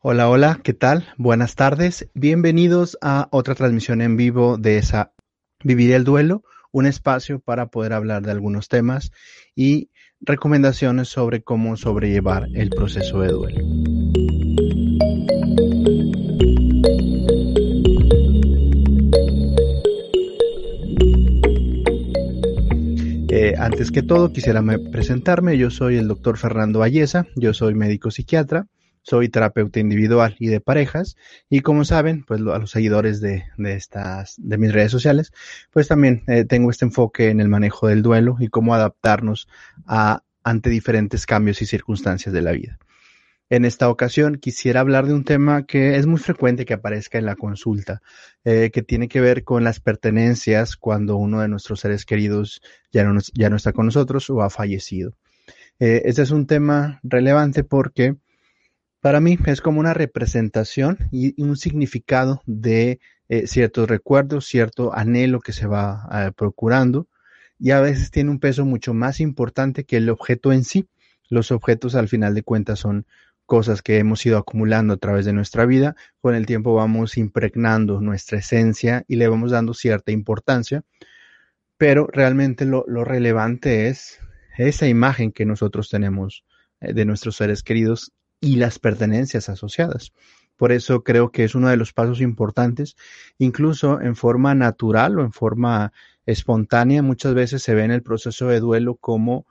Hola, hola, ¿qué tal? Buenas tardes. Bienvenidos a otra transmisión en vivo de esa Vivir el Duelo, un espacio para poder hablar de algunos temas y recomendaciones sobre cómo sobrellevar el proceso de duelo. Antes que todo, quisiera presentarme. Yo soy el doctor Fernando Ayesa, yo soy médico psiquiatra, soy terapeuta individual y de parejas. Y como saben, pues a los seguidores de, estas, de mis redes sociales, pues también eh, tengo este enfoque en el manejo del duelo y cómo adaptarnos a, ante diferentes cambios y circunstancias de la vida. En esta ocasión quisiera hablar de un tema que es muy frecuente que aparezca en la consulta, eh, que tiene que ver con las pertenencias cuando uno de nuestros seres queridos ya no, ya no está con nosotros o ha fallecido. Eh, este es un tema relevante porque para mí es como una representación y, un significado de eh, ciertos recuerdos, cierto anhelo que se va procurando y a veces tiene un peso mucho más importante que el objeto en sí. Los objetos al final de cuentas son cosas que hemos ido acumulando a través de nuestra vida, con el tiempo vamos impregnando nuestra esencia y le vamos dando cierta importancia, pero realmente lo, relevante es esa imagen que nosotros tenemos eh, de nuestros seres queridos y las pertenencias asociadas. Por eso creo que es uno de los pasos importantes, incluso en forma natural o en forma espontánea, muchas veces se ve en el proceso de duelo como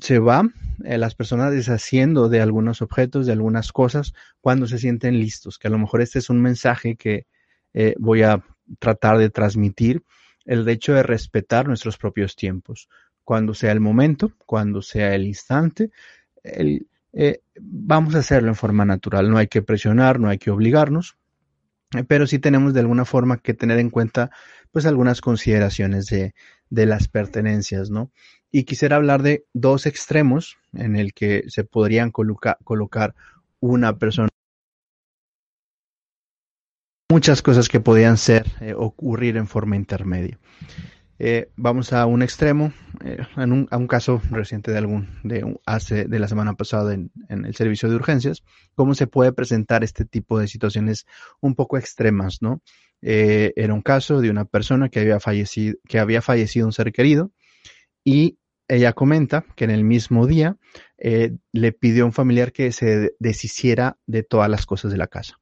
se va eh, las personas deshaciendo de algunos objetos, de algunas cosas, cuando se sienten listos, que a lo mejor este es un mensaje que eh, voy a tratar de transmitir, el hecho de respetar nuestros propios tiempos, cuando sea el momento, cuando sea el instante, eh, vamos a hacerlo en forma natural, no hay que presionar, no hay que obligarnos, pero sí tenemos de alguna forma que tener en cuenta pues algunas consideraciones de, de las pertenencias, ¿no? Y quisiera hablar de dos extremos en el que se podrían colocar una persona. Muchas cosas que podían ser, eh, ocurrir en forma intermedia. Eh, vamos a un extremo, eh, a un caso reciente de algún, de hace, de la semana pasada en, el servicio de urgencias, cómo se puede presentar este tipo de situaciones un poco extremas, ¿no? era un caso de una persona que había fallecido, que había fallecido un ser querido, y ella comenta que en el mismo día eh, le pidió a un familiar que se deshiciera de todas las cosas de la casa,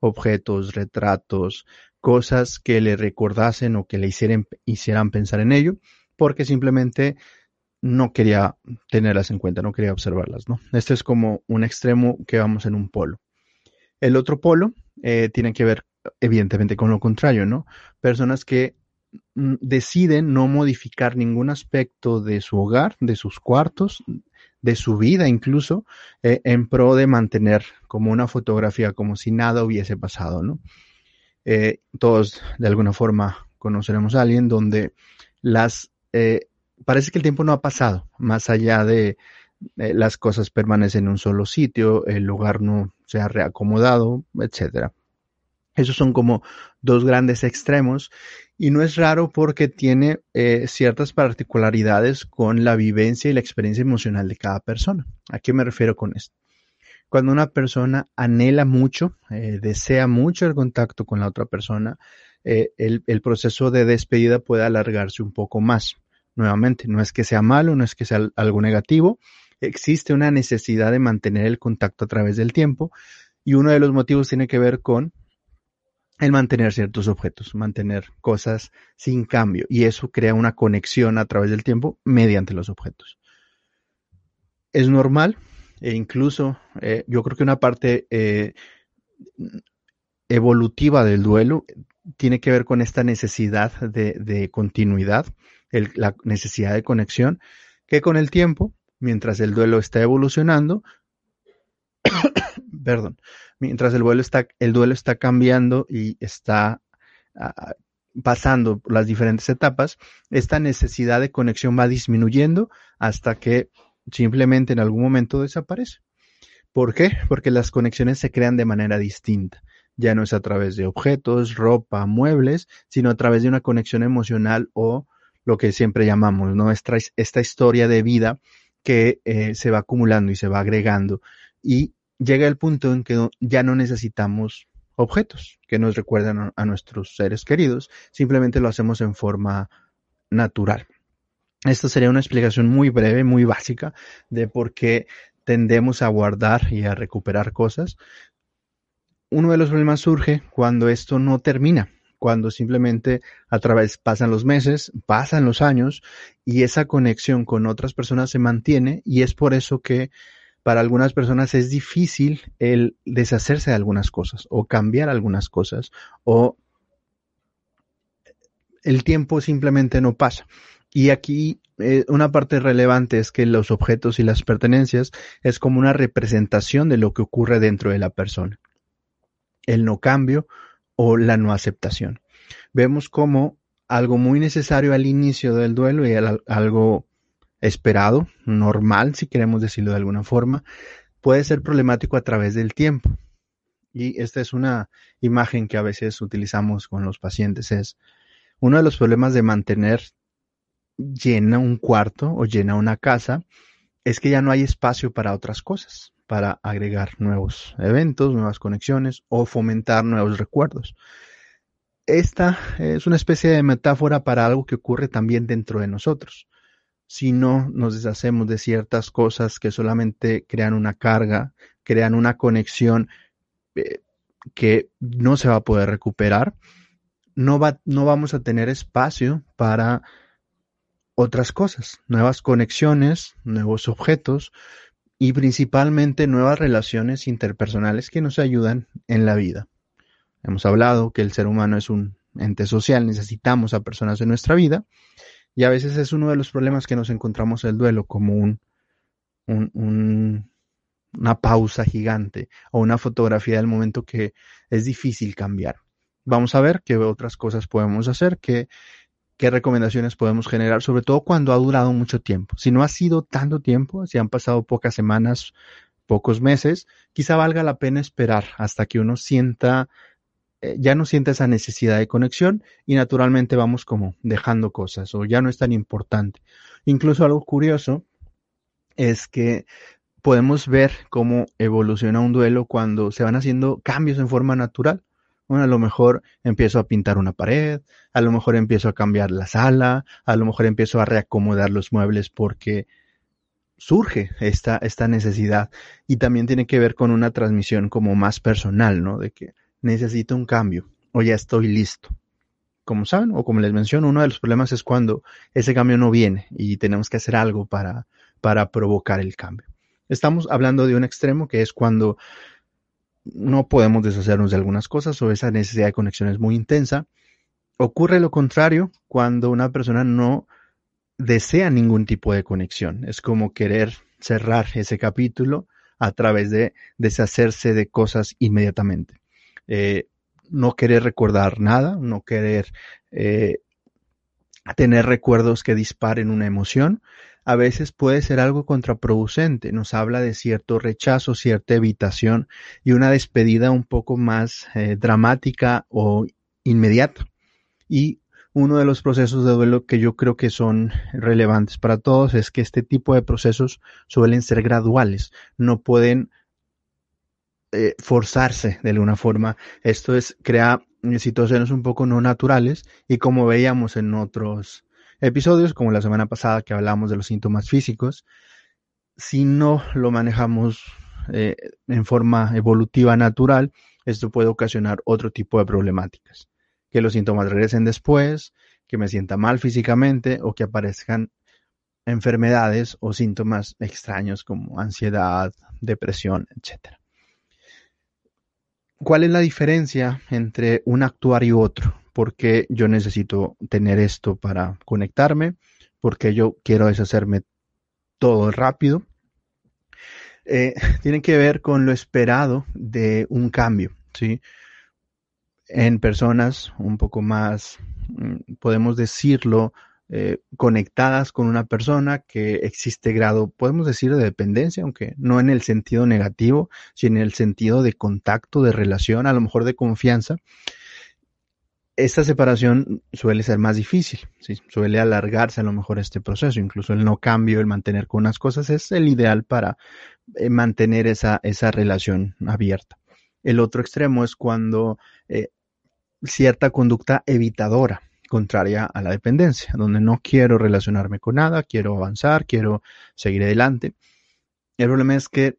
objetos, retratos, cosas que le recordasen o que le hicieran, hicieran pensar en ello, porque simplemente no quería tenerlas en cuenta, no quería observarlas, ¿no? Este es como un extremo que vamos en un polo. El otro polo eh, tiene que ver, evidentemente, con lo contrario, ¿no? Personas que deciden no modificar ningún aspecto de su hogar, de sus cuartos, de su vida incluso, eh, en pro de mantener como una fotografía, como si nada hubiese pasado, ¿no? Eh, todos de alguna forma conoceremos a alguien donde las eh, parece que el tiempo no ha pasado, más allá de las cosas permanecen en un solo sitio, el lugar no se ha reacomodado, etcétera. Esos son como dos grandes extremos y no es raro porque tiene eh, ciertas particularidades con la vivencia y la experiencia emocional de cada persona. ¿A qué me refiero con esto? Cuando una persona anhela mucho, eh, desea mucho el contacto con la otra persona, eh, el, el, proceso de despedida puede alargarse un poco más. Nuevamente, no es que sea malo, no es que sea algo negativo, existe una necesidad de mantener el contacto a través del tiempo y uno de los motivos tiene que ver con el mantener ciertos objetos, mantener cosas sin cambio y eso crea una conexión a través del tiempo mediante los objetos. Es normal e incluso eh, yo creo que una parte eh, evolutiva del duelo tiene que ver con esta necesidad de, continuidad, la necesidad de conexión, que con el tiempo mientras el duelo está evolucionando, perdón, mientras el duelo está, el duelo está cambiando y está uh, pasando por las diferentes etapas, esta necesidad de conexión va disminuyendo hasta que simplemente en algún momento desaparece. ¿Por qué? Porque las conexiones se crean de manera distinta. Ya no es a través de objetos, ropa, muebles, sino a través de una conexión emocional o lo que siempre llamamos, ¿no? Esta, esta historia de vida que eh, se va acumulando y se va agregando y llega el punto en que ya no necesitamos objetos que nos recuerdan a nuestros seres queridos, simplemente lo hacemos en forma natural. Esta sería una explicación muy breve, muy básica de por qué tendemos a guardar y a recuperar cosas. Uno de los problemas surge cuando esto no termina, cuando simplemente a través pasan los meses, pasan los años y esa conexión con otras personas se mantiene y es por eso que para algunas personas es difícil el deshacerse de algunas cosas o cambiar algunas cosas o el tiempo simplemente no pasa. Y aquí eh, una parte relevante es que los objetos y las pertenencias es como una representación de lo que ocurre dentro de la persona. El no cambio o la no aceptación. Vemos como algo muy necesario al inicio del duelo y algo esperado, normal, si queremos decirlo de alguna forma, puede ser problemático a través del tiempo. Y esta es una imagen que a veces utilizamos con los pacientes. Es uno de los problemas de mantener llena un cuarto o llena una casa, es que ya no hay espacio para otras cosas, para agregar nuevos eventos, nuevas conexiones o fomentar nuevos recuerdos. Esta es una especie de metáfora para algo que ocurre también dentro de nosotros si no nos deshacemos de ciertas cosas que solamente crean una carga, crean una conexión eh, que no se va a poder recuperar, no, va, no vamos a tener espacio para otras cosas, nuevas conexiones, nuevos objetos y principalmente nuevas relaciones interpersonales que nos ayudan en la vida. Hemos hablado que el ser humano es un ente social, necesitamos a personas en nuestra vida y a veces es uno de los problemas que nos encontramos el duelo como un, una pausa gigante o una fotografía del momento que es difícil cambiar. Vamos a ver qué otras cosas podemos hacer, qué, qué recomendaciones podemos generar, sobre todo cuando ha durado mucho tiempo. Si no ha sido tanto tiempo, si han pasado pocas semanas, pocos meses, quizá valga la pena esperar hasta que uno sienta eh, ya no siente esa necesidad de conexión y naturalmente vamos como dejando cosas o ya no es tan importante. Incluso algo curioso es que podemos ver cómo evoluciona un duelo cuando se van haciendo cambios en forma natural. Bueno, a lo mejor empiezo a pintar una pared, a lo mejor empiezo a cambiar la sala, a lo mejor empiezo a reacomodar los muebles porque surge esta, esta necesidad y también tiene que ver con una transmisión como más personal, ¿no? De que necesito un cambio o ya estoy listo. Como saben, o como les menciono, uno de los problemas es cuando ese cambio no viene y tenemos que hacer algo para, para provocar el cambio. Estamos hablando de un extremo que es cuando no podemos deshacernos de algunas cosas o esa necesidad de conexión es muy intensa. Ocurre lo contrario cuando una persona no desea ningún tipo de conexión. Es como querer cerrar ese capítulo a través de deshacerse de cosas inmediatamente. Eh, no querer recordar nada, no querer eh, tener recuerdos que disparen una emoción, a veces puede ser algo contraproducente. Nos habla de cierto rechazo, cierta evitación y una despedida un poco más eh, dramática o inmediata. Y uno de los procesos de duelo que yo creo que son relevantes para todos es que este tipo de procesos suelen ser graduales, no pueden eh, forzarse de alguna forma. Esto es, crea situaciones un poco no naturales y como veíamos en otros episodios, como la semana pasada que hablamos de los síntomas físicos, si no lo manejamos eh, en forma evolutiva natural, esto puede ocasionar otro tipo de problemáticas. Que los síntomas regresen después, que me sienta mal físicamente o que aparezcan enfermedades o síntomas extraños como ansiedad, depresión, etcétera. ¿Cuál es la diferencia entre un actuar y otro? Porque yo necesito tener esto para conectarme, porque yo quiero deshacerme todo rápido, eh, tiene que ver con lo esperado de un cambio, ¿sí? En personas un poco más, mm, podemos decirlo, eh, conectadas con una persona que existe grado, podemos decir, de dependencia, aunque no en el sentido negativo, sino en el sentido de contacto, de relación, a lo mejor de confianza. Esta separación suele ser más difícil, suele alargarse a lo mejor este proceso, incluso el no cambio, el mantener con unas cosas es el ideal para eh, mantener esa, esa relación abierta. El otro extremo es cuando eh, cierta conducta evitadora, contraria a la dependencia, donde no quiero relacionarme con nada, quiero avanzar, quiero seguir adelante. El problema es que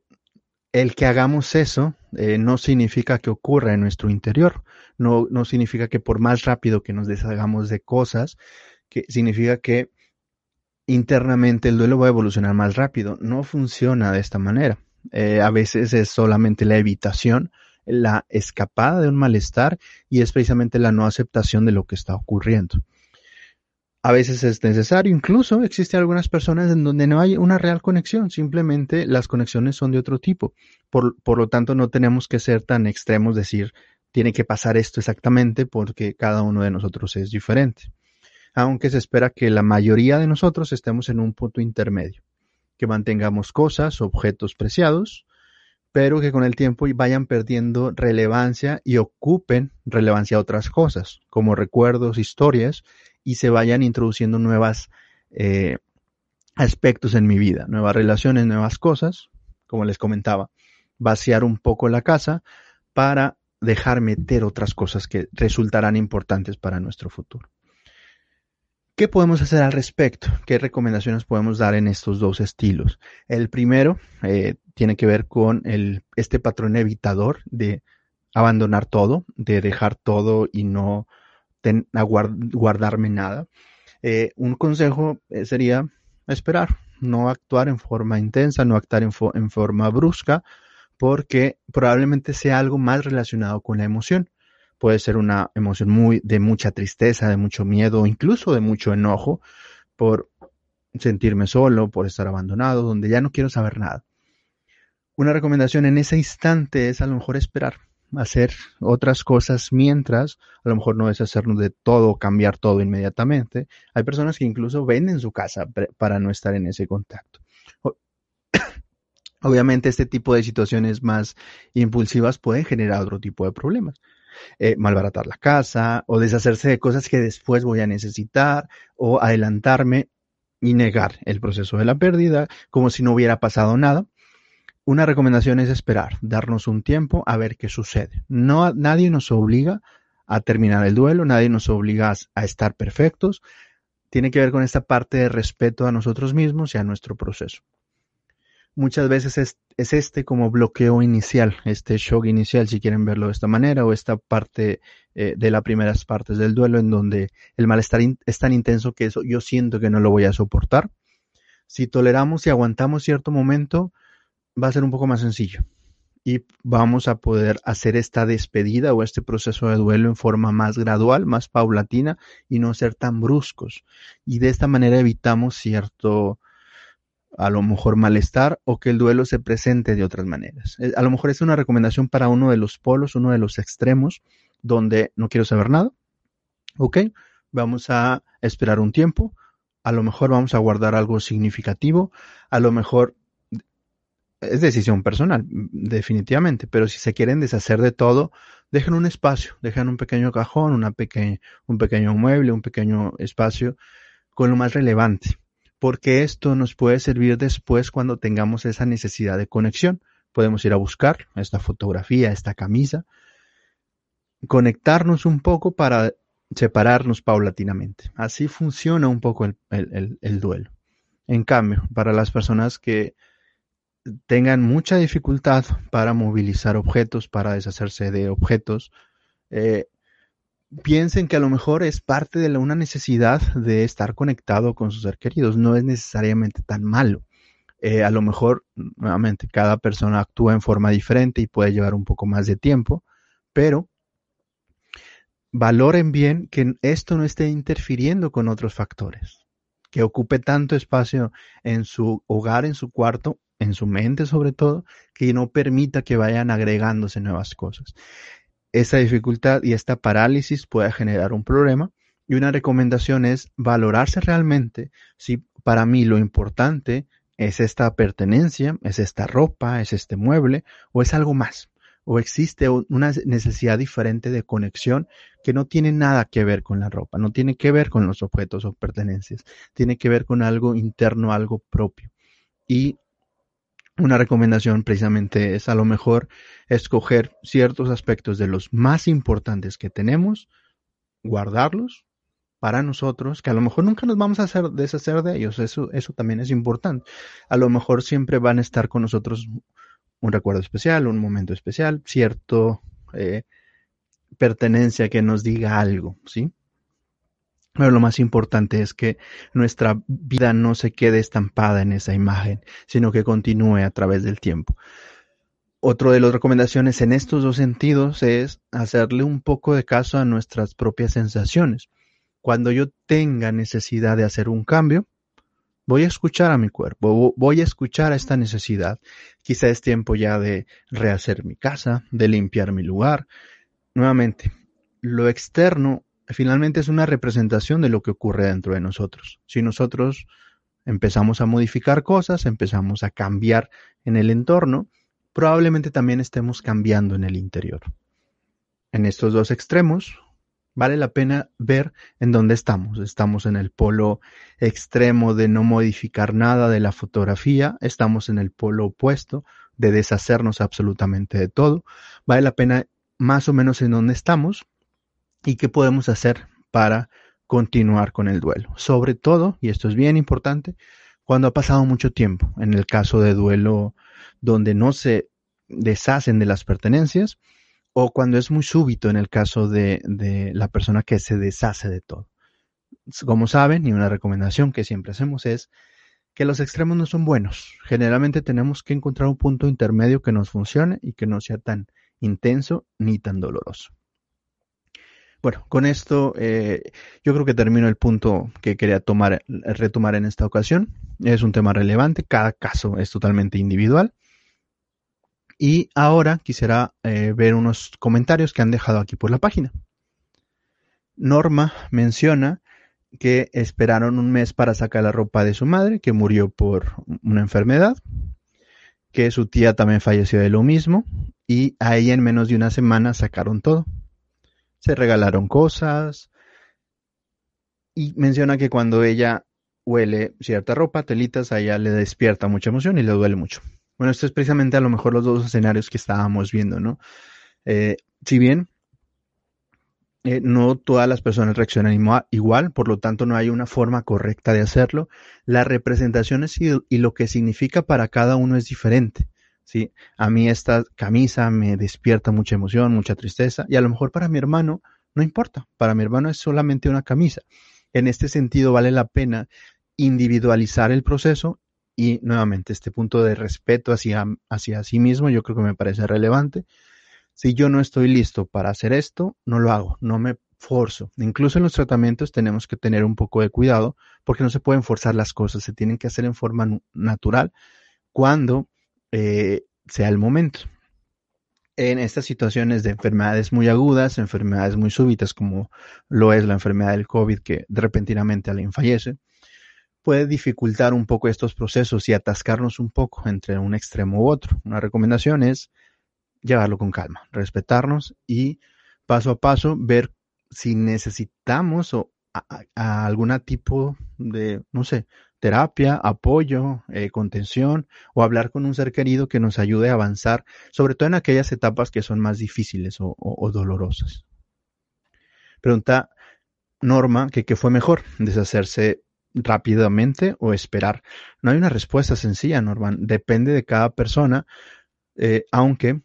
el que hagamos eso eh, no significa que ocurra en nuestro interior, no, no significa que por más rápido que nos deshagamos de cosas, que significa que internamente el duelo va a evolucionar más rápido. No funciona de esta manera. Eh, a veces es solamente la evitación la escapada de un malestar y es precisamente la no aceptación de lo que está ocurriendo. A veces es necesario, incluso existen algunas personas en donde no hay una real conexión, simplemente las conexiones son de otro tipo. Por, por lo tanto, no tenemos que ser tan extremos, decir, tiene que pasar esto exactamente porque cada uno de nosotros es diferente. Aunque se espera que la mayoría de nosotros estemos en un punto intermedio, que mantengamos cosas, objetos preciados, pero que con el tiempo vayan perdiendo relevancia y ocupen relevancia a otras cosas, como recuerdos, historias, y se vayan introduciendo nuevos eh, aspectos en mi vida, nuevas relaciones, nuevas cosas, como les comentaba, vaciar un poco la casa para dejar meter otras cosas que resultarán importantes para nuestro futuro. ¿Qué podemos hacer al respecto? ¿Qué recomendaciones podemos dar en estos dos estilos? El primero eh, tiene que ver con este patrón evitador de abandonar todo, de dejar todo y no guardarme nada. Eh, un consejo eh, sería esperar, no actuar en forma intensa, no actuar en, en forma brusca, porque probablemente sea algo más relacionado con la emoción puede ser una emoción muy de mucha tristeza, de mucho miedo, incluso de mucho enojo por sentirme solo, por estar abandonado, donde ya no quiero saber nada. Una recomendación en ese instante es a lo mejor esperar, hacer otras cosas mientras, a lo mejor no es hacernos de todo, cambiar todo inmediatamente. Hay personas que incluso venden su casa para no estar en ese contacto. Obviamente este tipo de situaciones más impulsivas pueden generar otro tipo de problemas. Eh, malbaratar la casa o deshacerse de cosas que después voy a necesitar o adelantarme y negar el proceso de la pérdida como si no hubiera pasado nada. Una recomendación es esperar, darnos un tiempo a ver qué sucede. No, nadie nos obliga a terminar el duelo, nadie nos obliga a estar perfectos. Tiene que ver con esta parte de respeto a nosotros mismos y a nuestro proceso muchas veces es, este como bloqueo inicial, este shock inicial, si quieren verlo de esta manera, o esta parte eh, de las primeras partes del duelo en donde el malestar es tan intenso que eso, yo siento que no lo voy a soportar. Si toleramos y aguantamos cierto momento, va a ser un poco más sencillo y vamos a poder hacer esta despedida o este proceso de duelo en forma más gradual, más paulatina y no ser tan bruscos. Y de esta manera evitamos cierto a lo mejor malestar o que el duelo se presente de otras maneras. Eh, a lo mejor es una recomendación para uno de los polos, uno de los extremos, donde no quiero saber nada. Ok, vamos a esperar un tiempo. A lo mejor vamos a guardar algo significativo. A lo mejor es decisión personal, definitivamente, pero si se quieren deshacer de todo, dejen un espacio, dejen un pequeño cajón, una un pequeño mueble, un pequeño espacio con lo más relevante porque esto nos puede servir después cuando tengamos esa necesidad de conexión. Podemos ir a buscar esta fotografía, esta camisa, conectarnos un poco para separarnos paulatinamente. Así funciona un poco el, duelo. En cambio, para las personas que tengan mucha dificultad para movilizar objetos, para deshacerse de objetos, eh, piensen que a lo mejor es parte de una necesidad de estar conectado con sus seres queridos, no es necesariamente tan malo. Eh, a lo mejor, nuevamente, cada persona actúa en forma diferente y puede llevar un poco más de tiempo, pero valoren bien que esto no esté interfiriendo con otros factores. que ocupe tanto espacio en su hogar, en su cuarto, en su mente sobre todo, que no permita que vayan agregándose nuevas cosas. Esta dificultad y esta parálisis puede generar un problema y una recomendación es valorarse realmente si para mí lo importante es esta pertenencia, es esta ropa, es este mueble o es algo más o existe una necesidad diferente de conexión que no tiene nada que ver con la ropa, no tiene que ver con los objetos o pertenencias, tiene que ver con algo interno, algo propio. Y una recomendación precisamente es a lo mejor escoger ciertos aspectos de los más importantes que tenemos, guardarlos para nosotros, que a lo mejor nunca nos vamos a hacer, deshacer de ellos, eso, eso también es importante. A lo mejor siempre van a estar con nosotros un recuerdo especial, un momento especial, cierto eh, pertenencia que nos diga algo, ¿sí? Pero lo más importante es que nuestra vida no se quede estampada en esa imagen, sino que continúe a través del tiempo. Otro de las recomendaciones en estos dos sentidos es hacerle un poco de caso a nuestras propias sensaciones. Cuando yo tenga necesidad de hacer un cambio, Voy a escuchar a mi cuerpo, voy a escuchar a esta necesidad. Quizá es tiempo ya de rehacer mi casa, de limpiar mi lugar. Nuevamente, lo externo finalmente es una representación de lo que ocurre dentro de nosotros. Si nosotros empezamos a modificar cosas, empezamos a cambiar en el entorno, probablemente también estemos cambiando en el interior. En estos dos extremos, vale la pena ver en dónde estamos. Estamos en el polo extremo de no modificar nada de la fotografía, estamos en el polo opuesto de deshacernos absolutamente de todo. Vale la pena más o menos en dónde estamos y qué podemos hacer para continuar con el duelo. Sobre todo, y esto es bien importante, cuando ha pasado mucho tiempo. En el caso de duelo donde no se deshacen de las pertenencias, o cuando es muy súbito en el caso de, la persona que se deshace de todo. Como saben, y una recomendación que siempre hacemos es que los extremos no son buenos. Generalmente tenemos que encontrar un punto intermedio que nos funcione y que no sea tan intenso ni tan doloroso. Bueno, con esto eh, yo creo que termino el punto que quería tomar, retomar en esta ocasión. Es un tema relevante, cada caso es totalmente individual. Y ahora quisiera eh, ver unos comentarios que han dejado aquí por la página. Norma menciona que esperaron un mes para sacar la ropa de su madre, que murió por una enfermedad, que su tía también falleció de lo mismo, y ahí en menos de una semana sacaron todo. Se regalaron cosas, y menciona que cuando ella huele cierta ropa, telitas, a ella le despierta mucha emoción y le duele mucho. Bueno, esto es precisamente a lo mejor los dos escenarios que estábamos viendo, ¿no? Eh, si bien eh, no todas las personas reaccionan igual, por lo tanto no hay una forma correcta de hacerlo, las representaciones y, y lo que significa para cada uno es diferente. ¿Sí? A mí esta camisa me despierta mucha emoción, mucha tristeza, y a lo mejor para mi hermano no importa, para mi hermano es solamente una camisa. En este sentido vale la pena individualizar el proceso y nuevamente, este punto de respeto hacia, hacia sí mismo, yo creo que me parece relevante. Si yo no estoy listo para hacer esto, no lo hago, no me forzo. Incluso en los tratamientos tenemos que tener un poco de cuidado porque no se pueden forzar las cosas, se tienen que hacer en forma natural cuando eh, sea el momento. En estas situaciones de enfermedades muy agudas, enfermedades muy súbitas, como lo es la enfermedad del COVID, que repentinamente alguien fallece, puede dificultar un poco estos procesos y atascarnos un poco entre un extremo u otro. Una recomendación es llevarlo con calma, respetarnos y paso a paso ver si necesitamos o algún tipo de, no sé, terapia, apoyo, eh, contención o hablar con un ser querido que nos ayude a avanzar, sobre todo en aquellas etapas que son más difíciles o, dolorosas. Pregunta Norma que qué fue mejor, deshacerse rápidamente o esperar. No hay una respuesta sencilla, Norman. Depende de cada persona, eh, aunque,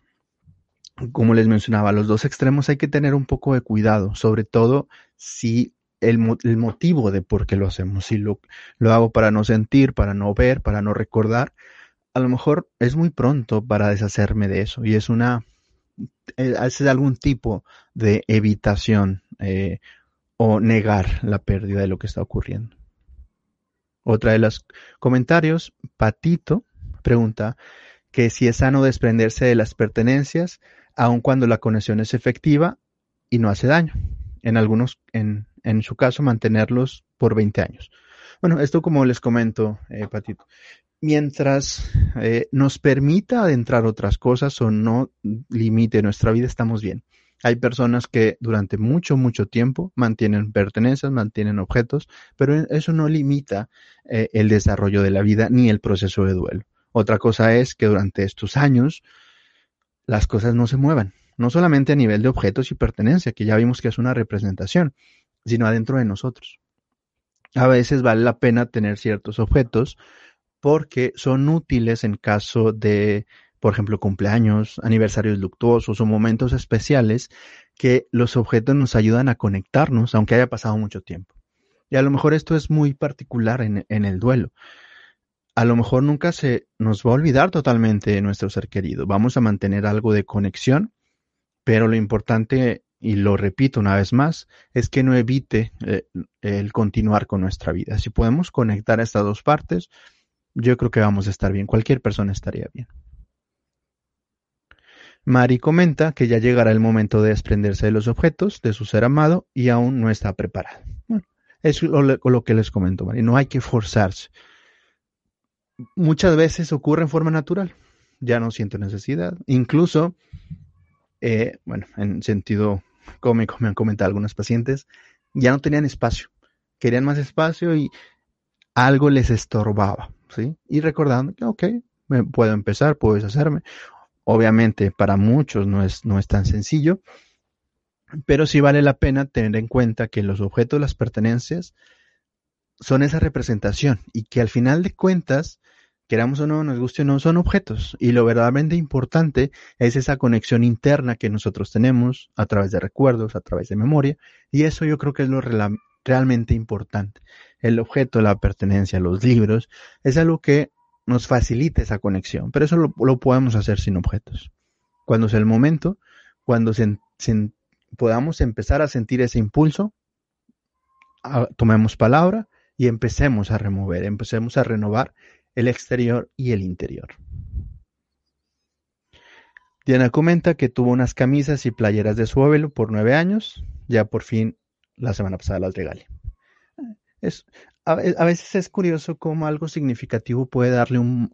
como les mencionaba, los dos extremos hay que tener un poco de cuidado, sobre todo si el, motivo de por qué lo hacemos, si lo, lo hago para no sentir, para no ver, para no recordar, a lo mejor es muy pronto para deshacerme de eso y es una eh, es algún tipo de evitación eh, o negar la pérdida de lo que está ocurriendo. Otra de los comentarios, Patito pregunta que si es sano desprenderse de las pertenencias aun cuando la conexión es efectiva y no hace daño. En algunos, en, en su caso, mantenerlos por 20 años. Bueno, esto como les comento, eh, Patito, mientras eh, nos permita adentrar otras cosas o no limite nuestra vida, estamos bien. Hay personas que durante mucho, mucho tiempo mantienen pertenencias, mantienen objetos, pero eso no limita eh, el desarrollo de la vida ni el proceso de duelo. Otra cosa es que durante estos años las cosas no se muevan, no solamente a nivel de objetos y pertenencia, que ya vimos que es una representación, sino adentro de nosotros. A veces vale la pena tener ciertos objetos porque son útiles en caso de, por ejemplo, cumpleaños, aniversarios luctuosos o momentos especiales que los objetos nos ayudan a conectarnos, aunque haya pasado mucho tiempo. Y a lo mejor esto es muy particular en, en el duelo a lo mejor nunca se nos va a olvidar totalmente nuestro ser querido. Vamos a mantener algo de conexión, pero lo importante, y lo repito una vez más, es que no evite eh, el continuar con nuestra vida. Si podemos conectar estas dos partes, yo creo que vamos a estar bien. Cualquier persona estaría bien. Mari comenta que ya llegará el momento de desprenderse de los objetos de su ser amado y aún no está preparada. Bueno, es lo, lo que les comento, Mari. No hay que forzarse muchas veces ocurre en forma natural. Ya no siento necesidad. Incluso, eh, bueno, en sentido cómico me han comentado algunos pacientes, ya no tenían espacio. Querían más espacio y algo les estorbaba, ¿sí? Y recordando que, ok, me puedo empezar, puedo deshacerme. Obviamente para muchos no es, no es tan sencillo, pero sí vale la pena tener en cuenta que los objetos, las pertenencias, son esa representación y que al final de cuentas queramos o no, nos guste o no, son objetos. Y lo verdaderamente importante es esa conexión interna que nosotros tenemos a través de recuerdos, a través de memoria. Y eso yo creo que es lo realmente importante. El objeto, la pertenencia, los libros, es algo que nos facilita esa conexión. Pero eso lo, podemos hacer sin objetos. Cuando sea el momento, cuando podamos empezar a sentir ese impulso, tomemos palabra y empecemos a remover, empecemos a renovar el exterior y el interior. Diana comenta que tuvo unas camisas y playeras de su abuelo por nueve años, ya por fin la semana pasada las regalé. Es, a, veces es curioso cómo algo significativo puede darle un,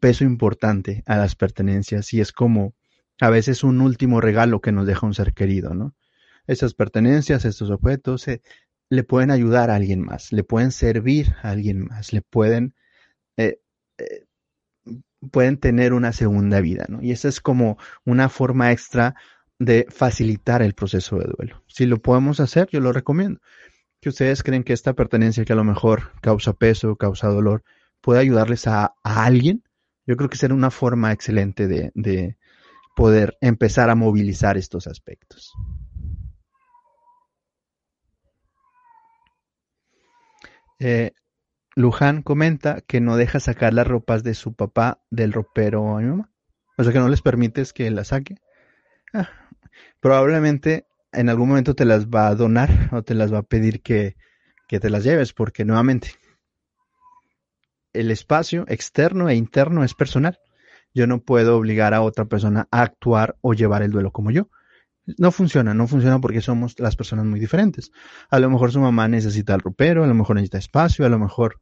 peso importante a las pertenencias y es como a veces un último regalo que nos deja un ser querido, ¿no? Esas pertenencias, estos objetos eh, le pueden ayudar a alguien más, le pueden servir a alguien más, le pueden eh, eh, pueden tener una segunda vida, ¿no? Y esa es como una forma extra de facilitar el proceso de duelo. Si lo podemos hacer, yo lo recomiendo. Que ustedes creen que esta pertenencia que a lo mejor causa peso, causa dolor, puede ayudarles a, alguien, yo creo que será una forma excelente de, de poder empezar a movilizar estos aspectos. Eh, Luján comenta que no deja sacar las ropas de su papá del ropero a mi mamá. O sea que no les permites que las saque. Ah, probablemente en algún momento te las va a donar o te las va a pedir que, que te las lleves, porque nuevamente el espacio externo e interno es personal. Yo no puedo obligar a otra persona a actuar o llevar el duelo como yo. No funciona, no funciona porque somos las personas muy diferentes. A lo mejor su mamá necesita el ropero, a lo mejor necesita espacio, a lo mejor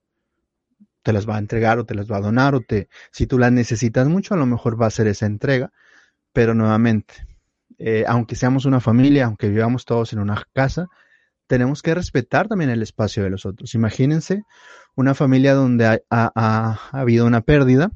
te las va a entregar o te las va a donar o te, si tú las necesitas mucho, a lo mejor va a ser esa entrega. Pero nuevamente, eh, aunque seamos una familia, aunque vivamos todos en una casa, tenemos que respetar también el espacio de los otros. Imagínense una familia donde ha, ha habido una pérdida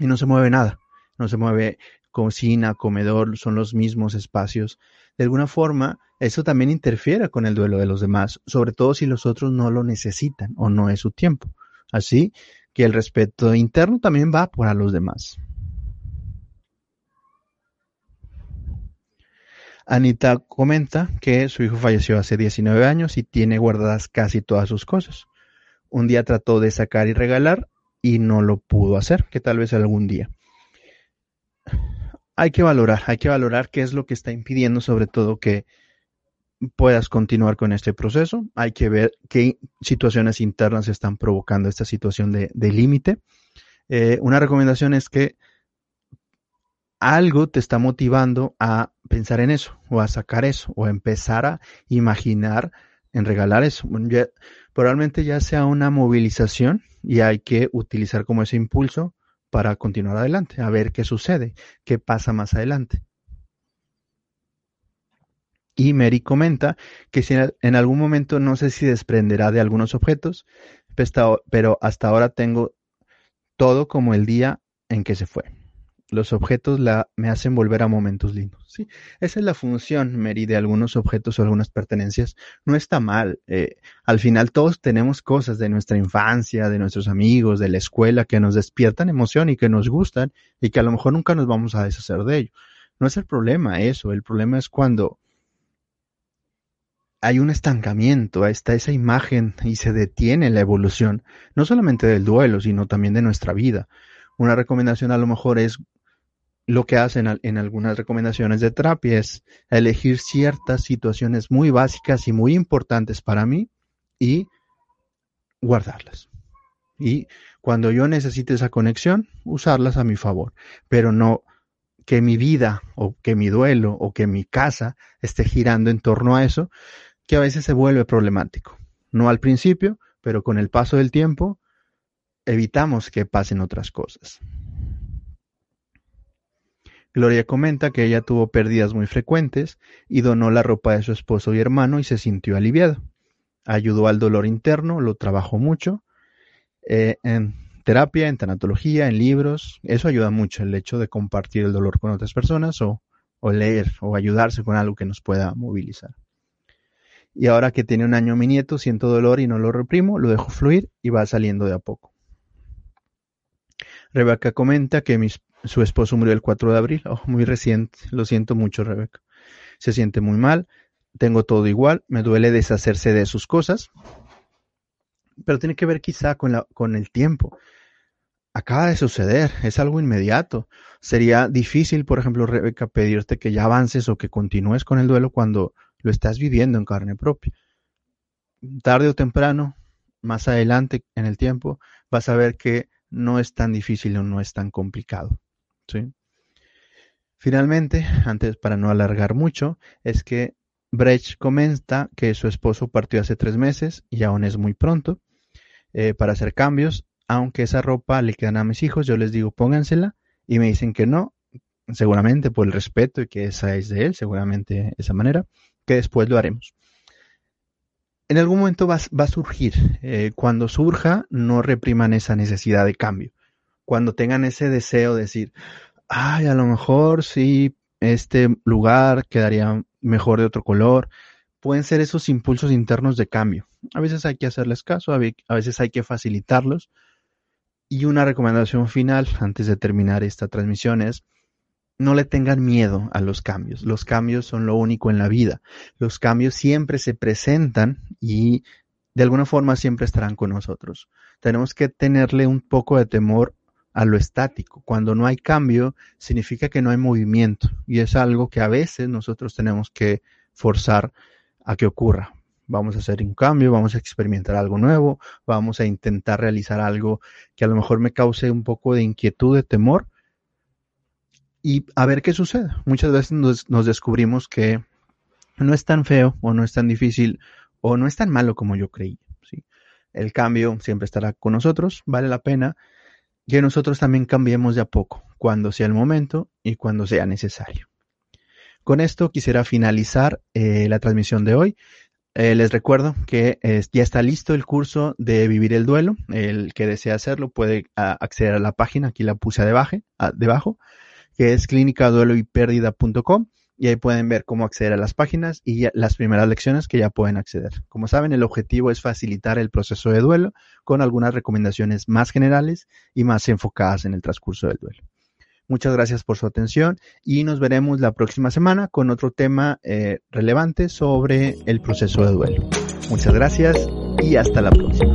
y no se mueve nada, no se mueve cocina, comedor, son los mismos espacios. De alguna forma, eso también interfiere con el duelo de los demás, sobre todo si los otros no lo necesitan o no es su tiempo. Así que el respeto interno también va para los demás. Anita comenta que su hijo falleció hace 19 años y tiene guardadas casi todas sus cosas. Un día trató de sacar y regalar y no lo pudo hacer, que tal vez algún día hay que valorar, hay que valorar qué es lo que está impidiendo sobre todo que puedas continuar con este proceso. Hay que ver qué situaciones internas están provocando esta situación de, límite. Eh, una recomendación es que algo te está motivando a pensar en eso, o a sacar eso, o a empezar a imaginar en regalar eso. probablemente ya sea una movilización y hay que utilizar como ese impulso para continuar adelante, a ver qué sucede, qué pasa más adelante. Y Mary comenta que si en algún momento no sé si desprenderá de algunos objetos, pero hasta ahora tengo todo como el día en que se fue. Los objetos me hacen volver a momentos lindos. ¿sí? Esa es la función, Mary, de algunos objetos o algunas pertenencias. No está mal. Eh, al final todos tenemos cosas de nuestra infancia, de nuestros amigos, de la escuela, que nos despiertan emoción y que nos gustan y que a lo mejor nunca nos vamos a deshacer de ello. No es el problema eso. El problema es cuando hay un estancamiento, está esa imagen y se detiene la evolución, no solamente del duelo, sino también de nuestra vida. Una recomendación a lo mejor es lo que hacen en algunas recomendaciones de terapia, es elegir ciertas situaciones muy básicas y muy importantes para mí y guardarlas. Y cuando yo necesite esa conexión, usarlas a mi favor, pero no que mi vida o que mi duelo o que mi casa esté girando en torno a eso, que a veces se vuelve problemático. No al principio, pero con el paso del tiempo evitamos que pasen otras cosas. Gloria comenta que ella tuvo pérdidas muy frecuentes y donó la ropa de su esposo y hermano y se sintió aliviado. Ayudó al dolor interno, lo trabajó mucho eh, en terapia, en tanatología, en libros. Eso ayuda mucho, el hecho de compartir el dolor con otras personas o leer o ayudarse con algo que nos pueda movilizar. Y ahora que tiene un año mi nieto, siento dolor y no lo reprimo, lo dejo fluir y va saliendo de a poco. Rebeca comenta que su esposo murió el 4 de abril, oh, muy reciente, lo siento mucho Rebeca. Se siente muy mal, tengo todo igual, me duele deshacerse de sus cosas, pero tiene que ver quizá con, con el tiempo. Acaba de suceder, es algo inmediato. Sería difícil, por ejemplo, Rebeca, pedirte que ya avances o que continúes con el duelo cuando lo estás viviendo en carne propia. Tarde o temprano, más adelante en el tiempo, vas a ver que no es tan difícil o no es tan complicado. ¿sí? Finalmente, antes para no alargar mucho, es que Brecht comenta que su esposo partió hace tres meses y aún es muy pronto eh, para hacer cambios. Aunque esa ropa le quedan a mis hijos, yo les digo póngansela y me dicen que no, seguramente por el respeto y que esa es de él, seguramente esa manera que después lo haremos. En algún momento va, a surgir. Eh, cuando surja, no repriman esa necesidad de cambio. Cuando tengan ese deseo de decir, ay, a lo mejor sí, este lugar quedaría mejor de otro color. Pueden ser esos impulsos internos de cambio. A veces hay que hacerles caso, a veces hay que facilitarlos. Y una recomendación final antes de terminar esta transmisión es, no le tengan miedo a los cambios. Los cambios son lo único en la vida. Los cambios siempre se presentan y de alguna forma siempre estarán con nosotros. Tenemos que tenerle un poco de temor a lo estático. Cuando no hay cambio, significa que no hay movimiento y es algo que a veces nosotros tenemos que forzar a que ocurra. Vamos a hacer un cambio, vamos a experimentar algo nuevo, vamos a intentar realizar algo que a lo mejor me cause un poco de inquietud, de temor, y a ver qué sucede. Muchas veces nos, descubrimos que no es tan feo o no es tan difícil o no es tan malo como yo creí. El cambio siempre estará con nosotros, vale la pena que nosotros también cambiemos de a poco, cuando sea el momento y cuando sea necesario. Con esto quisiera finalizar eh, la transmisión de hoy. Eh, les recuerdo que ya está listo el curso de Vivir el Duelo. El que desea hacerlo puede acceder a la página, aquí la puse debajo, debajo que es clínicadueloypérdida.com y ahí pueden ver cómo acceder a las páginas y las primeras lecciones que ya pueden acceder. Como saben, el objetivo es facilitar el proceso de duelo con algunas recomendaciones más generales y más enfocadas en el transcurso del duelo. Muchas gracias por su atención y nos veremos la próxima semana con otro tema eh, relevante sobre el proceso de duelo. Muchas gracias y hasta la próxima.